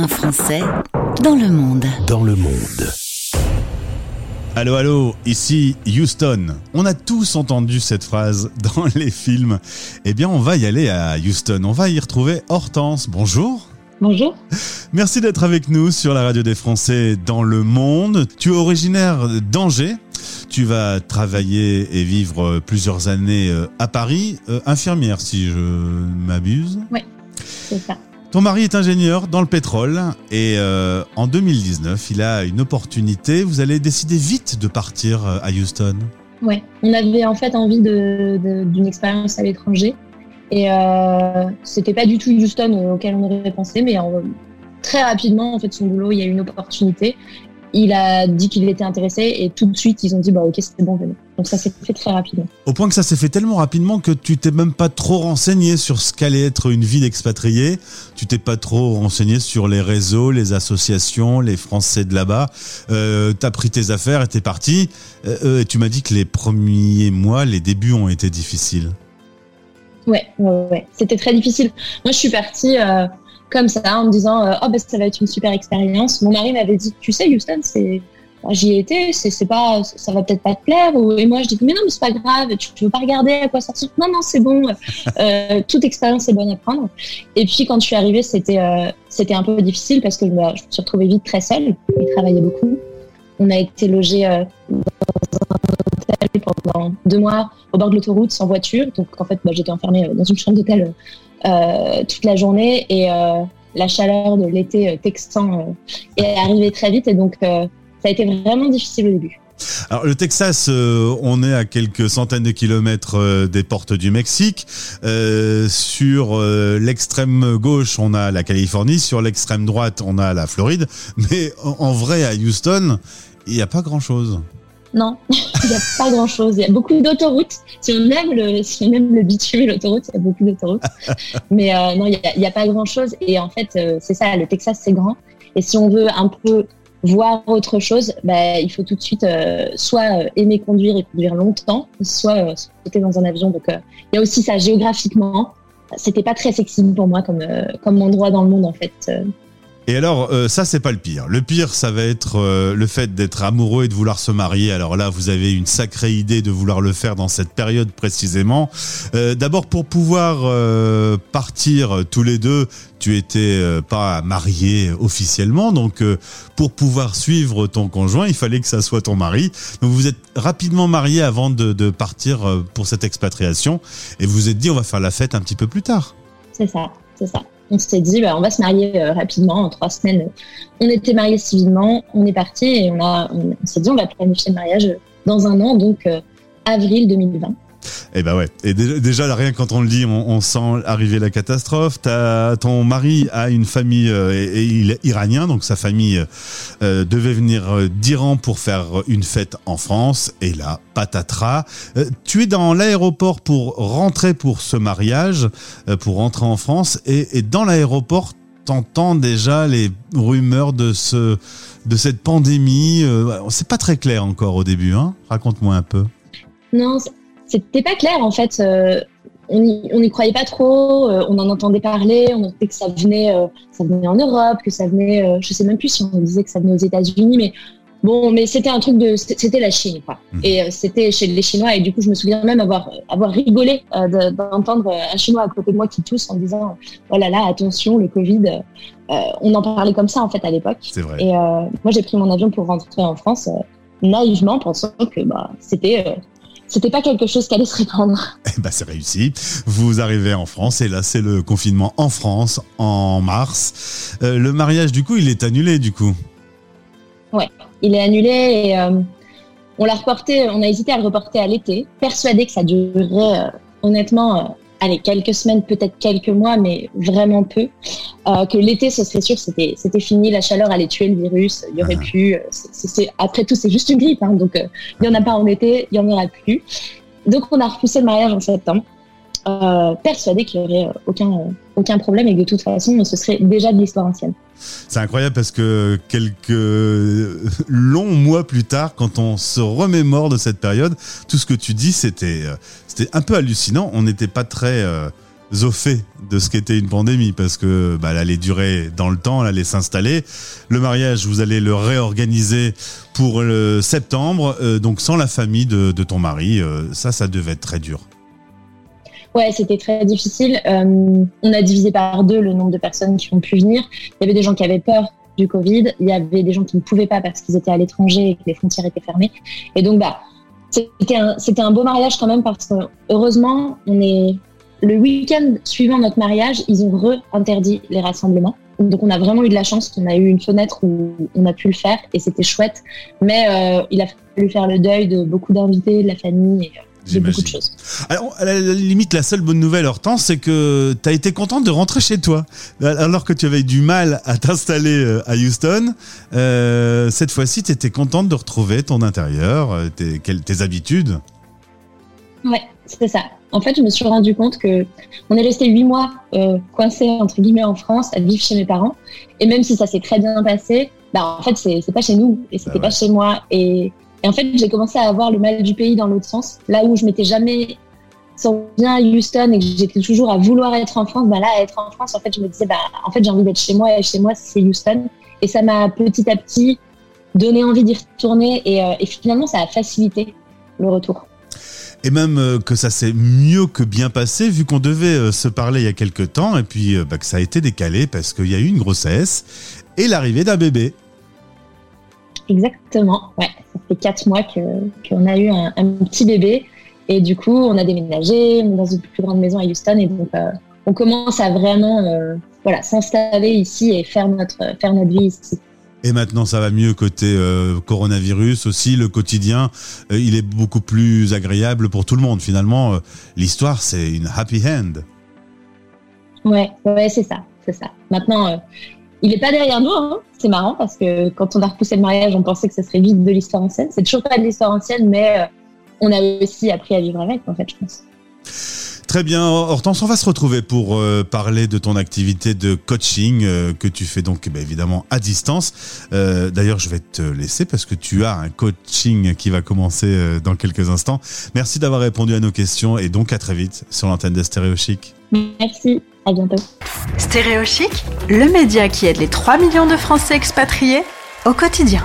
Un Français dans le monde. Dans le monde. Allô, allô, ici Houston. On a tous entendu cette phrase dans les films. Eh bien, on va y aller à Houston. On va y retrouver Hortense. Bonjour. Bonjour. Merci d'être avec nous sur la radio des Français dans le monde. Tu es originaire d'Angers. Tu vas travailler et vivre plusieurs années à Paris, euh, infirmière si je m'abuse. Oui, c'est ça. Ton mari est ingénieur dans le pétrole et euh, en 2019, il a une opportunité. Vous allez décider vite de partir euh, à Houston. Ouais, on avait en fait envie d'une expérience à l'étranger et euh, c'était pas du tout Houston auquel on aurait pensé, mais très rapidement en fait son boulot, il y a une opportunité il a dit qu'il était intéressé et tout de suite ils ont dit bah ok c'est bon venez. Donc ça s'est fait très rapidement. Au point que ça s'est fait tellement rapidement que tu t'es même pas trop renseigné sur ce qu'allait être une vie d'expatrié. Tu t'es pas trop renseigné sur les réseaux, les associations, les Français de là-bas. Euh, T'as pris tes affaires et t'es parti. Euh, euh, et tu m'as dit que les premiers mois, les débuts ont été difficiles. Ouais, ouais, ouais. C'était très difficile. Moi je suis partie. Euh comme ça, en me disant euh, oh ben ça va être une super expérience. Mon mari m'avait dit tu sais Houston c'est j'y ai été, c'est pas ça va peut-être pas te plaire et moi je dis mais non mais c'est pas grave, tu, veux pas regarder à quoi sortir Non non c'est bon, euh, toute expérience est bonne à prendre. Et puis quand je suis arrivée c'était euh, c'était un peu difficile parce que je me, suis retrouvée vite très seule. Il travaillait beaucoup. On a été logé dans un hôtel pendant deux mois au bord de l'autoroute sans voiture, donc en fait bah, j'étais enfermée dans une chambre d'hôtel euh, toute la journée et euh, la chaleur de l'été euh, texan est arrivée très vite et donc ça a été vraiment difficile au début. Alors le Texas, on est à quelques centaines de kilomètres des portes du Mexique. sur l'extrême gauche, on a la Californie. Sur l'extrême droite, on a la Floride. Mais en vrai, à Houston, il n'y a pas grand-chose. Non, il n'y a pas grand-chose. Il y a beaucoup d'autoroutes. Si on aime le, si on aime le bitume et l'autoroute, il y a beaucoup d'autoroutes. Mais euh, non, il n'y a, pas grand-chose. Et en fait, euh, c'est ça, le Texas, c'est grand. Et si on veut un peu voir autre chose, bah, il faut tout de suite euh, soit aimer conduire et conduire longtemps, soit sauter dans un avion. Donc, il y a aussi ça géographiquement. C'était pas très sexy pour moi comme, comme endroit dans le monde, en fait. Et alors, euh, ça, c'est pas le pire. Le pire, ça va être euh, le fait d'être amoureux et de vouloir se marier. Alors là, vous avez une sacrée idée de vouloir le faire dans cette période précisément. Euh, d'abord, pour pouvoir partir tous les deux, tu étais pas marié officiellement. Donc, pour pouvoir suivre ton conjoint, il fallait que ça soit ton mari. Donc, vous êtes rapidement marié avant de, de partir pour cette expatriation. Et vous vous êtes dit, on va faire la fête un petit peu plus tard. C'est ça, c'est ça on s'est dit, bah, on va se marier euh, rapidement, en trois semaines. On était mariés civilement, on est parti et on, on, s'est dit, on va planifier le mariage dans un an, donc euh, avril 2020. Eh ben ouais. Et déjà, rien quand on le dit, on, sent arriver la catastrophe. As, ton mari a une famille euh, et, il est iranien, donc sa famille euh, devait venir euh, d'Iran pour faire une fête en France. Et là, patatras. tu es dans l'aéroport pour rentrer pour ce mariage, pour rentrer en France, et, et dans l'aéroport, t'entends déjà les rumeurs de ce de cette pandémie. c'est pas très clair encore au début, hein Raconte-moi un peu. Non, c'était pas clair en fait. Euh, on n'y croyait pas trop. Euh, on en entendait parler. On entendait que ça venait, euh, ça venait en Europe, que ça venait. je sais même plus si on disait que ça venait aux États-Unis, mais bon, mais c'était un truc de, c'était la Chine, quoi. Mmh. Et c'était chez les Chinois. Et du coup, je me souviens même avoir avoir rigolé d'entendre un Chinois à côté de moi qui tousse en disant, oh là là, attention, le Covid. on en parlait comme ça en fait à l'époque. C'est vrai. Et moi, j'ai pris mon avion pour rentrer en France naïvement, pensant que bah, c'était c'était pas quelque chose qui allait se répandre. Eh ben, c'est réussi. Vous arrivez en France et là, c'est le confinement en France en mars. Euh, le mariage, du coup, il est annulé, du coup. Ouais, il est annulé et euh, on l'a reporté, on a hésité à le reporter à l'été, persuadé que ça durerait euh, honnêtement allez, quelques semaines, peut-être quelques mois, mais vraiment peu. Euh, que l'été, ce serait sûr, c'était, c'était fini, la chaleur allait tuer le virus, il y aurait ah. plus. C'est, après tout, c'est juste une grippe, hein, donc euh, il n'y en a pas en été, il y en aura plus. Donc on a repoussé le mariage en septembre, euh, persuadé qu'il n'y aurait euh, aucun, aucun problème et de toute façon, ce serait déjà de l'histoire ancienne. C'est incroyable parce que quelques longs mois plus tard, quand on se remémore de cette période, tout ce que tu dis, c'était, euh, c'était un peu hallucinant. On n'était pas très au fait de ce qu'était une pandémie parce que bah, elle allait durer dans le temps, elle allait s'installer. Le mariage, vous allez le réorganiser pour le septembre, euh, donc sans la famille de, ton mari. Euh, ça, ça devait être très dur. Ouais, c'était très difficile. Euh, on a divisé par deux le nombre de personnes qui ont pu venir. Il y avait des gens qui avaient peur du Covid, il y avait des gens qui ne pouvaient pas parce qu'ils étaient à l'étranger et que les frontières étaient fermées. Et donc, bah, c'était un, c'était un beau mariage quand même parce que heureusement, on est le week-end suivant notre mariage, ils ont re-interdit les rassemblements. Donc on a vraiment eu de la chance, on a eu une fenêtre où on a pu le faire et c'était chouette. Mais euh, il a fallu faire le deuil de beaucoup d'invités, de la famille. Et, euh, de beaucoup de choses. Alors, à la limite, la seule bonne nouvelle, Hortense, c'est que tu as été contente de rentrer chez toi. Alors que tu avais du mal à t'installer euh, à Houston, cette fois-ci, tu étais contente de retrouver ton intérieur, tes, tes habitudes. Ouais, c'est ça. En fait, je me suis rendu compte que on est resté huit mois euh, coincé entre guillemets en France à vivre chez mes parents. Et même si ça s'est très bien passé, bah en fait c'est pas chez nous et c'était ah pas chez moi. Et, en fait j'ai commencé à avoir le mal du pays dans l'autre sens. Là où je m'étais jamais senti bien à Houston et que j'étais toujours à vouloir être en France, bah là à être en France en fait je me disais bah en fait j'ai envie d'être chez moi et chez moi c'est Houston. Et ça m'a petit à petit donné envie d'y retourner et, euh, et finalement ça a facilité le retour et même euh, que ça s'est mieux que bien passé vu qu'on devait euh, se parler il y a quelques temps et puis bah, que ça a été décalé parce qu'il y a eu une grossesse et l'arrivée d'un bébé. Exactement, ouais, ça fait quatre mois qu'on a eu un, petit bébé et du coup on a déménagé, on est dans une plus grande maison à Houston et donc on commence à vraiment voilà s'installer ici et faire notre faire notre vie ici. Et maintenant, ça va mieux côté euh, coronavirus aussi. Le quotidien, euh, il est beaucoup plus agréable pour tout le monde. Finalement, euh, l'histoire, c'est une happy end. Ouais, ouais, c'est ça, c'est ça. Maintenant, il n'est pas derrière nous. Hein. C'est marrant parce que quand on a repoussé le mariage, on pensait que ce serait vite de l'histoire ancienne. C'est toujours pas de l'histoire ancienne, mais on a aussi appris à vivre avec, en fait, je pense. Très bien, Hortense, on va se retrouver pour euh, parler de ton activité de coaching euh, que tu fais donc bah, évidemment à distance. Euh, d'ailleurs, je vais te laisser parce que tu as un coaching qui va commencer dans quelques instants. Merci d'avoir répondu à nos questions et donc à très vite sur l'antenne de Stéréo Chic. Merci, à bientôt. Stéréo Chic, le média qui aide les 3 millions de Français expatriés au quotidien.